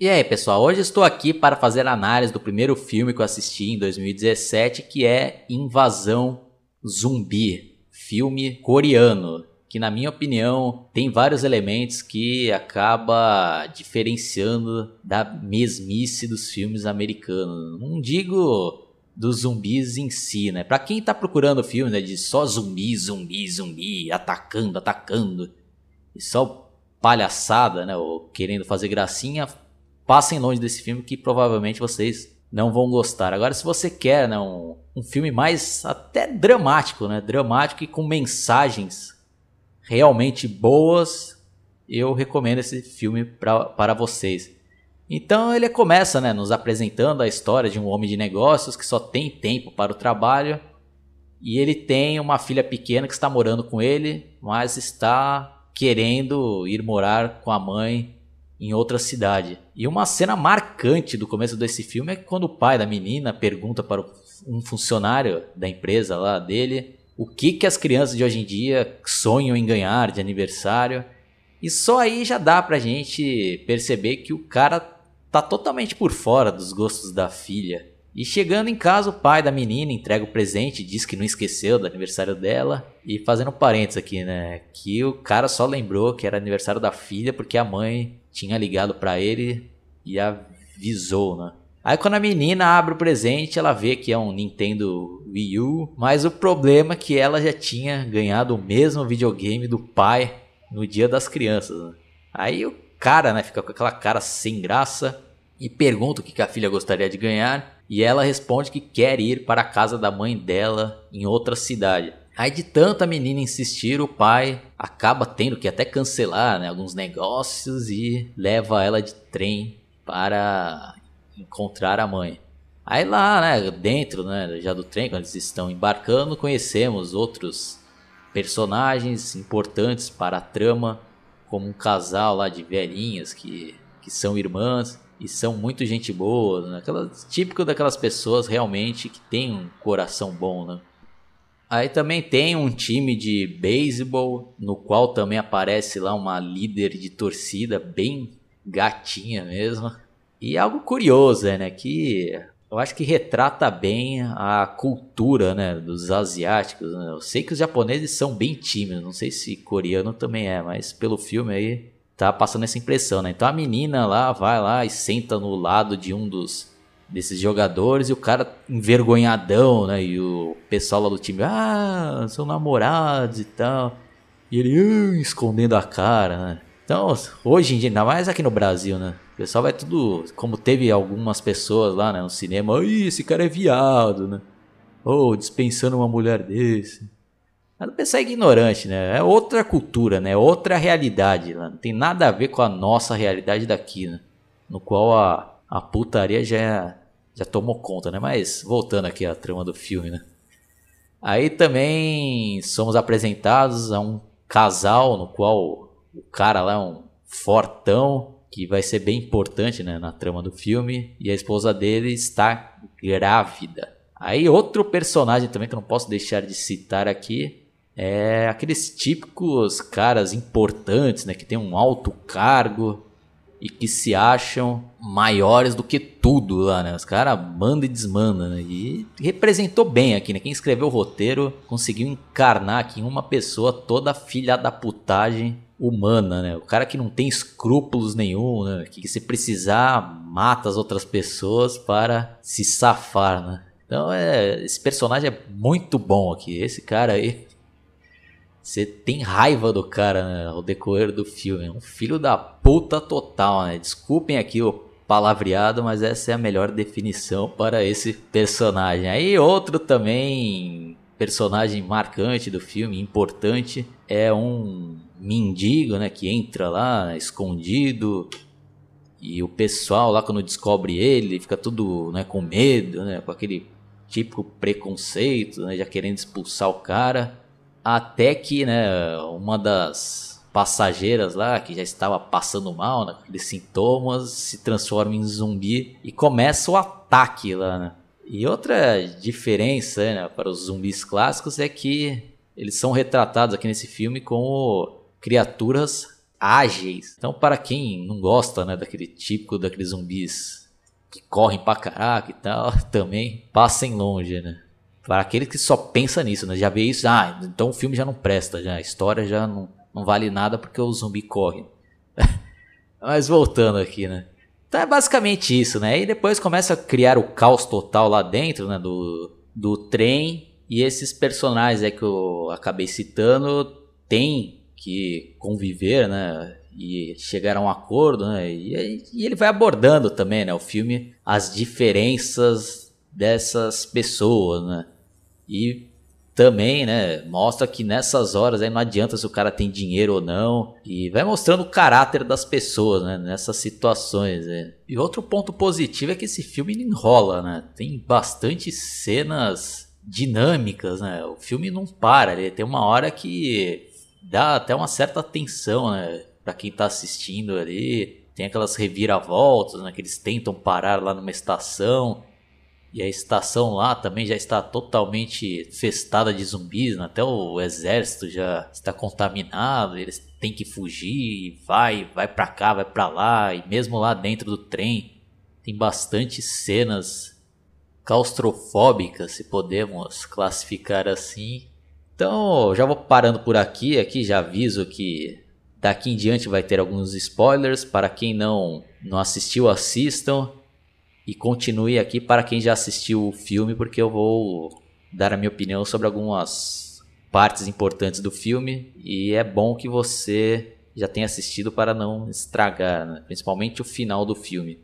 E aí, pessoal, hoje estou aqui para fazer análise do primeiro filme que eu assisti em 2017, que é Invasão Zumbi, filme coreano, que na minha opinião tem vários elementos que acaba diferenciando da mesmice dos filmes americanos. Não digo dos zumbis em si, né? Para quem tá procurando filme né, de só zumbi, zumbi, zumbi, atacando, atacando, e só palhaçada, né, ou querendo fazer gracinha, passem longe desse filme que provavelmente vocês não vão gostar. Agora, se você quer né, um, um filme mais até dramático, né, dramático e com mensagens realmente boas, eu recomendo esse filme pra, para vocês. Então ele começa né, nos apresentando a história de um homem de negócios que só tem tempo para o trabalho e ele tem uma filha pequena que está morando com ele, mas está querendo ir morar com a mãe em outra cidade. E uma cena marcante do começo desse filme é quando o pai da menina pergunta para um funcionário da empresa lá dele o que, que as crianças de hoje em dia sonham em ganhar de aniversário. E só aí já dá pra gente perceber que o cara tá totalmente por fora dos gostos da filha. E chegando em casa, o pai da menina entrega o presente, diz que não esqueceu do aniversário dela. E fazendo parênteses aqui, né? Que o cara só lembrou que era aniversário da filha porque a mãe tinha ligado para ele e avisou, né? Aí quando a menina abre o presente, ela vê que é um Nintendo Wii U, mas o problema é que ela já tinha ganhado o mesmo videogame do pai no dia das crianças. Né? Aí o cara, né, fica com aquela cara sem graça e pergunta o que a filha gostaria de ganhar, e ela responde que quer ir para a casa da mãe dela em outra cidade. Aí de tanta menina insistir, o pai acaba tendo que até cancelar né, alguns negócios e leva ela de trem para encontrar a mãe. Aí lá, né, dentro né, já do trem, quando eles estão embarcando, conhecemos outros personagens importantes para a trama, como um casal lá de velhinhas que, que são irmãs e são muito gente boa, né? Típico daquelas pessoas realmente que tem um coração bom, né? Aí também tem um time de beisebol, no qual também aparece lá uma líder de torcida bem gatinha mesmo. E algo curioso, é, né, que eu acho que retrata bem a cultura, né, dos asiáticos. Né? Eu sei que os japoneses são bem tímidos, não sei se coreano também é, mas pelo filme aí tá passando essa impressão, né? Então a menina lá vai lá e senta no lado de um dos desses jogadores e o cara envergonhadão, né? E o pessoal lá do time, ah, são namorados e tal. E ele uh, escondendo a cara, né? Então, hoje em dia, ainda mais aqui no Brasil, né? O pessoal vai tudo. Como teve algumas pessoas lá né, no cinema, Ih, esse cara é viado, né? Ou oh, dispensando uma mulher desse. Mas o pessoal é ignorante, né? É outra cultura, né? É outra realidade. Né? Não tem nada a ver com a nossa realidade daqui, né? No qual a, a putaria já é já tomou conta, né? Mas voltando aqui à trama do filme, né? Aí também somos apresentados a um casal no qual o cara lá é um fortão que vai ser bem importante né, na trama do filme e a esposa dele está grávida. Aí outro personagem também que eu não posso deixar de citar aqui é aqueles típicos caras importantes, né, que tem um alto cargo, e que se acham maiores do que tudo lá, né? Os caras mandam e desmandam, né? E representou bem aqui, né? Quem escreveu o roteiro conseguiu encarnar aqui em uma pessoa toda filha da putagem humana, né? O cara que não tem escrúpulos nenhum, né? Que se precisar mata as outras pessoas para se safar, né? Então é, esse personagem é muito bom aqui. Esse cara aí você tem raiva do cara né, ao decorrer do filme. É um filho da puta total, né? Desculpem aqui o palavreado, mas essa é a melhor definição para esse personagem. Aí outro também personagem marcante do filme, importante, é um mendigo, né, que entra lá escondido e o pessoal lá quando descobre ele fica tudo, né, com medo, né, com aquele típico preconceito, né, já querendo expulsar o cara. Até que, né, uma das passageiras lá, que já estava passando mal, né, aqueles sintomas, se transforma em zumbi e começa o ataque lá, né? E outra diferença né, para os zumbis clássicos é que eles são retratados aqui nesse filme como criaturas ágeis. Então, para quem não gosta, né, daquele típico daqueles zumbis que correm pra caraca e tal, também passem longe, né? Para aquele que só pensa nisso, né? Já vê isso, ah, então o filme já não presta, já a história já não, não vale nada porque o zumbi corre. Mas voltando aqui, né? Então é basicamente isso, né? E depois começa a criar o caos total lá dentro, né? Do, do trem. E esses personagens aí que eu acabei citando têm que conviver, né? E chegar a um acordo, né? E, e ele vai abordando também, né? O filme, as diferenças dessas pessoas, né? E também, né, mostra que nessas horas aí não adianta se o cara tem dinheiro ou não, e vai mostrando o caráter das pessoas, né, nessas situações. Né. E outro ponto positivo é que esse filme enrola, né, tem bastante cenas dinâmicas, né, o filme não para, ele tem uma hora que dá até uma certa atenção, né, para quem tá assistindo ali, tem aquelas reviravoltas, né, que eles tentam parar lá numa estação, e a estação lá também já está totalmente festada de zumbis, né? até o exército já está contaminado, eles têm que fugir, vai, vai para cá, vai para lá, e mesmo lá dentro do trem tem bastante cenas claustrofóbicas, se podemos classificar assim. Então, já vou parando por aqui, aqui já aviso que daqui em diante vai ter alguns spoilers, para quem não não assistiu, assistam. E continue aqui para quem já assistiu o filme, porque eu vou dar a minha opinião sobre algumas partes importantes do filme. E é bom que você já tenha assistido para não estragar, né? principalmente o final do filme.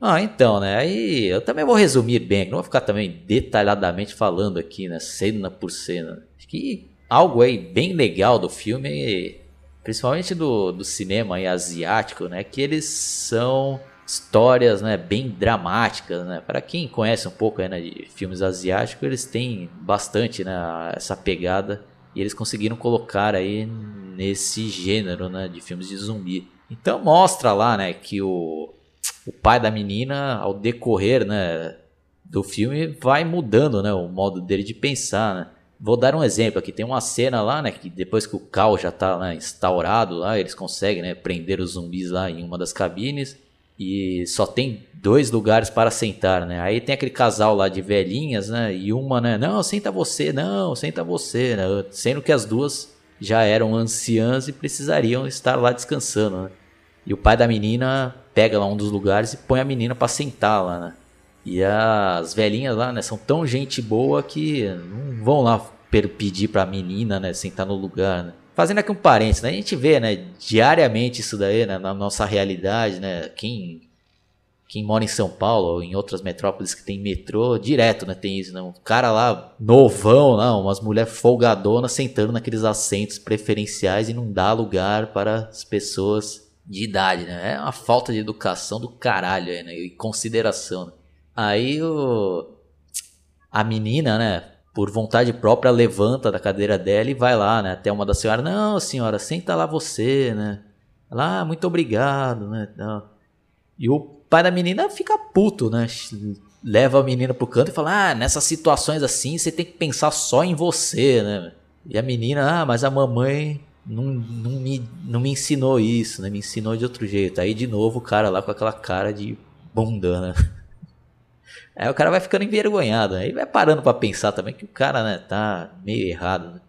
Ah, então, né? Aí eu também vou resumir bem, não vou ficar também detalhadamente falando aqui, né? Cena por cena. Acho que algo aí bem legal do filme, principalmente do, do cinema asiático, né? Que eles são histórias né, bem dramáticas. Né? Para quem conhece um pouco né, de filmes asiáticos, eles têm bastante né, essa pegada e eles conseguiram colocar aí nesse gênero né, de filmes de zumbi. Então mostra lá né, que o, o pai da menina, ao decorrer né, do filme, vai mudando né, o modo dele de pensar. Né? Vou dar um exemplo aqui. Tem uma cena lá, né, que depois que o caos já está né, instaurado lá, eles conseguem né, prender os zumbis lá em uma das cabines e só tem dois lugares para sentar, né? Aí tem aquele casal lá de velhinhas, né? E uma, né? Não, senta você, não, senta você, né? Sendo que as duas já eram anciãs e precisariam estar lá descansando, né? E o pai da menina pega lá um dos lugares e põe a menina para sentar lá, né? E as velhinhas lá, né? São tão gente boa que não vão lá pedir pra menina, né? Sentar no lugar, né? Fazendo aqui um parênteses, né? A gente vê, né, diariamente isso daí, né, na nossa realidade, né? Quem, quem mora em São Paulo ou em outras metrópoles que tem metrô, direto, né, tem isso, né? Um cara lá, novão, não, umas mulheres folgadonas sentando naqueles assentos preferenciais e não dá lugar para as pessoas de idade, né? É uma falta de educação do caralho aí, né? E consideração. Né? Aí o... A menina, né? Por vontade própria, levanta da cadeira dela e vai lá, né? Até uma das senhoras, não, senhora, senta lá você, né? Ela, ah, muito obrigado, né? E o pai da menina fica puto, né? Leva a menina pro canto e fala, ah, nessas situações assim, você tem que pensar só em você, né? E a menina, ah, mas a mamãe não, não, me, não me ensinou isso, né? Me ensinou de outro jeito. Aí, de novo, o cara lá com aquela cara de bunda, né? Aí o cara vai ficando envergonhado, aí vai parando para pensar também que o cara, né, tá meio errado, né?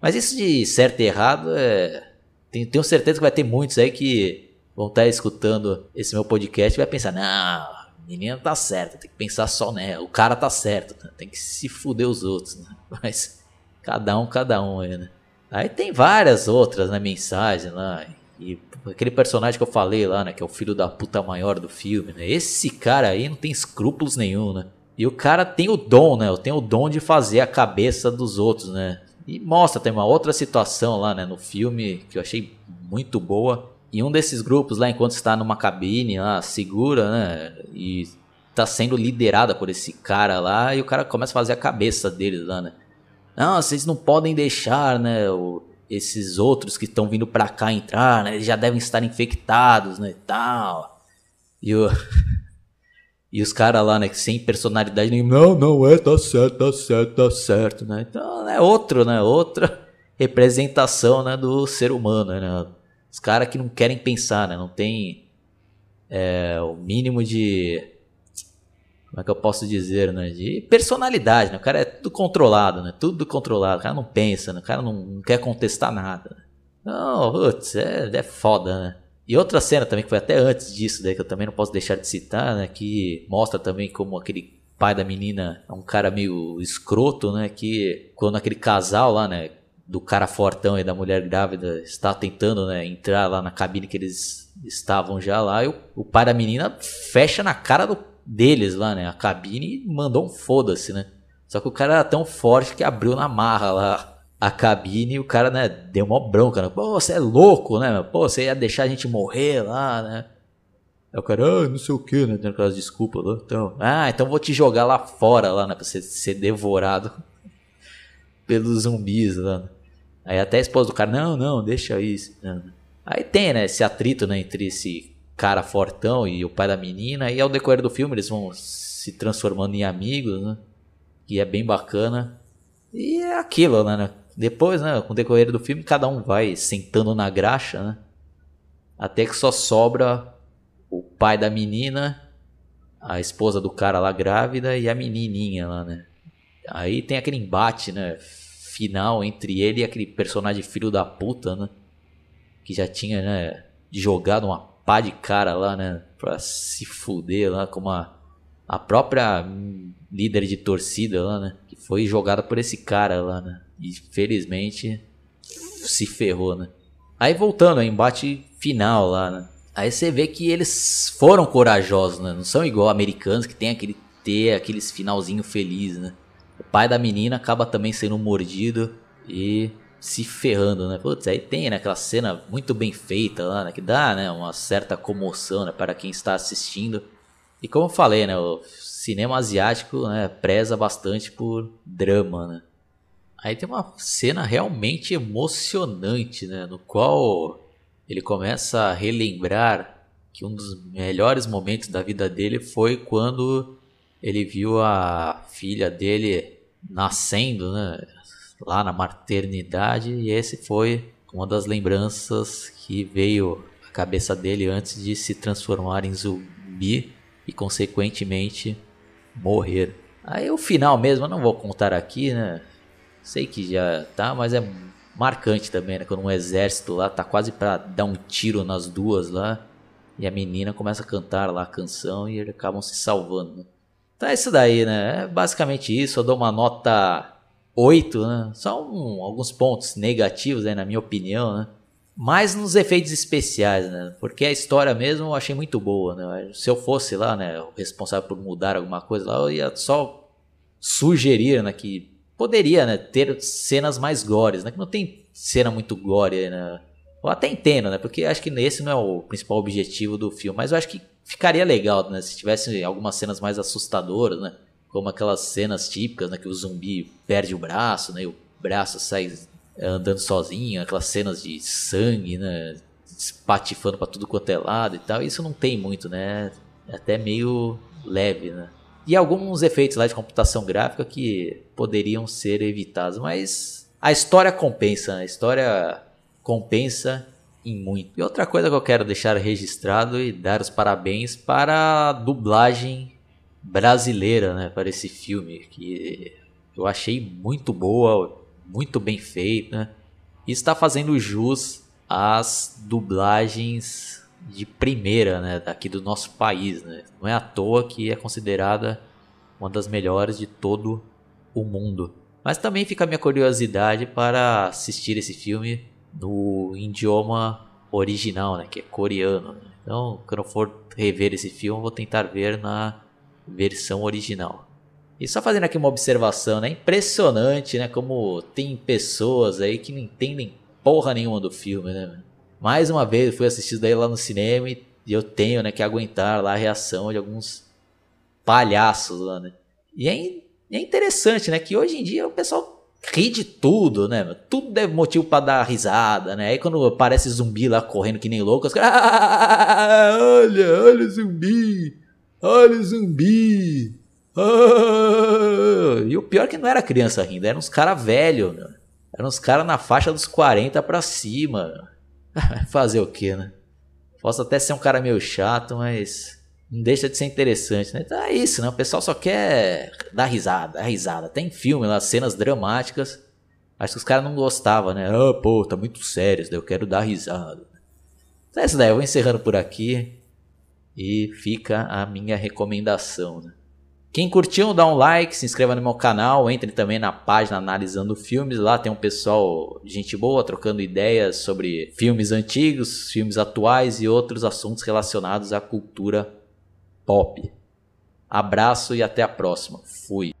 Mas isso de certo e errado é. Tenho, tenho certeza que vai ter muitos aí que vão estar tá escutando esse meu podcast e vai pensar, não, menina tá certa, tem que pensar só nela, o cara tá certo, né? tem que se fuder os outros, né? Mas cada um, cada um aí, né? Aí tem várias outras, né, mensagens lá. E aquele personagem que eu falei lá, né? Que é o filho da puta maior do filme, né? Esse cara aí não tem escrúpulos nenhum, né? E o cara tem o dom, né? Tem o dom de fazer a cabeça dos outros, né? E mostra, tem uma outra situação lá, né? No filme que eu achei muito boa. E um desses grupos lá, enquanto está numa cabine lá, segura, né? E tá sendo liderada por esse cara lá. E o cara começa a fazer a cabeça deles lá, né? Não, vocês não podem deixar, né? O, esses outros que estão vindo para cá entrar, né? Eles já devem estar infectados, né? E tal. E, o... e os caras lá, né? Sem personalidade nenhuma. Não, não é, tá certo, tá certo, tá certo, né? Então é outro, né? Outra representação, né? Do ser humano, né? Os caras que não querem pensar, né? Não tem é, o mínimo de. Como é que eu posso dizer, né? De personalidade, né? O cara é tudo controlado, né? Tudo controlado. O cara não pensa, né? O cara não, não quer contestar nada. Né? Não, putz, é, é foda, né? E outra cena também, que foi até antes disso, daí, que eu também não posso deixar de citar, né? Que mostra também como aquele pai da menina é um cara meio escroto, né? Que quando aquele casal lá, né? Do cara fortão e da mulher grávida está tentando, né? Entrar lá na cabine que eles estavam já lá. E o, o pai da menina fecha na cara do, deles lá, né? A cabine mandou um foda-se, né? Só que o cara era tão forte que abriu na marra lá a cabine e o cara, né, deu uma bronca, né? Pô, você é louco, né? Pô, você ia deixar a gente morrer lá, né? Aí o cara, ah, não sei o que, né? Tendo aquelas desculpas lá. Então, ah, então vou te jogar lá fora, lá, né? Pra você ser devorado pelos zumbis lá. Né? Aí até a esposa do cara, não, não, deixa isso. Né? Aí tem, né, esse atrito, né, entre esse cara fortão e o pai da menina. E ao decorrer do filme eles vão se transformando em amigos, né? Que é bem bacana. E é aquilo, né? Depois, né, com o decorrer do filme, cada um vai sentando na graxa, né? Até que só sobra o pai da menina, a esposa do cara lá grávida e a menininha lá, né? Aí tem aquele embate, né, final entre ele e aquele personagem filho da puta, né? Que já tinha, né, jogado uma pá de cara lá, né, pra se fuder lá com uma a própria líder de torcida lá, né, que foi jogada por esse cara lá, né? E felizmente se ferrou, né? Aí voltando ao embate final lá, né? Aí você vê que eles foram corajosos, né? Não são igual americanos que tem aquele ter aqueles finalzinho feliz, né? O pai da menina acaba também sendo mordido e se ferrando, né? Putz, aí tem né, aquela cena muito bem feita lá, né? Que dá, né? Uma certa comoção, né? Para quem está assistindo. E como eu falei, né? O cinema asiático né, preza bastante por drama, né? Aí tem uma cena realmente emocionante, né? No qual ele começa a relembrar que um dos melhores momentos da vida dele foi quando ele viu a filha dele nascendo, né? Lá na maternidade, e esse foi uma das lembranças que veio à cabeça dele antes de se transformar em zumbi e, consequentemente, morrer. Aí o final mesmo, eu não vou contar aqui, né? Sei que já tá, mas é marcante também, né? Quando um exército lá tá quase para dar um tiro nas duas lá. E a menina começa a cantar lá a canção e eles acabam se salvando. Né? Então é isso daí, né? É basicamente isso. Eu dou uma nota 8, né? Só um, alguns pontos negativos aí, na minha opinião, né? Mais nos efeitos especiais, né? Porque a história mesmo eu achei muito boa, né? Se eu fosse lá, né, o responsável por mudar alguma coisa lá, eu ia só sugerir, né, que poderia né, ter cenas mais gores, né? Que não tem cena muito gore, né? Eu até entendo, né? Porque acho que esse não é o principal objetivo do filme, mas eu acho que ficaria legal, né? Se tivesse algumas cenas mais assustadoras, né? Como aquelas cenas típicas, né? Que o zumbi perde o braço, né? E o braço sai andando sozinho, aquelas cenas de sangue, né? Espatifando para tudo quanto é lado e tal. Isso não tem muito, né? É até meio leve, né? E alguns efeitos lá de computação gráfica que poderiam ser evitados, mas a história compensa, a história compensa em muito. E outra coisa que eu quero deixar registrado e dar os parabéns para a dublagem brasileira, né, para esse filme, que eu achei muito boa, muito bem feita, e está fazendo jus às dublagens de primeira, né, daqui do nosso país, né? Não é à toa que é considerada uma das melhores de todo o mundo. Mas também fica a minha curiosidade para assistir esse filme no idioma original, né, que é coreano. Então, quando eu for rever esse filme, eu vou tentar ver na versão original. E só fazendo aqui uma observação, né? Impressionante, né? Como tem pessoas aí que não entendem porra nenhuma do filme, né? Mais uma vez, eu fui assistir daí lá no cinema e eu tenho, né, que aguentar lá a reação de alguns palhaços lá, né? E é, é interessante, né, que hoje em dia o pessoal ri de tudo, né? Tudo é motivo para dar risada, né? Aí quando aparece zumbi lá correndo que nem louco, os caras, ah, olha, olha o zumbi, olha o zumbi. Ah. E o pior é que não era criança rindo, eram uns caras velhos, eram uns caras na faixa dos 40 pra cima. Fazer o que, né? Posso até ser um cara meio chato, mas não deixa de ser interessante, né? Então é isso, né? O pessoal só quer dar risada, dar risada. Tem filme lá, cenas dramáticas. Acho que os caras não gostavam, né? Ah, pô, tá muito sério, eu quero dar risada. Então é isso daí, eu vou encerrando por aqui. E fica a minha recomendação, né? Quem curtiu, dá um like, se inscreva no meu canal, entre também na página Analisando Filmes. Lá tem um pessoal, gente boa, trocando ideias sobre filmes antigos, filmes atuais e outros assuntos relacionados à cultura pop. Abraço e até a próxima. Fui.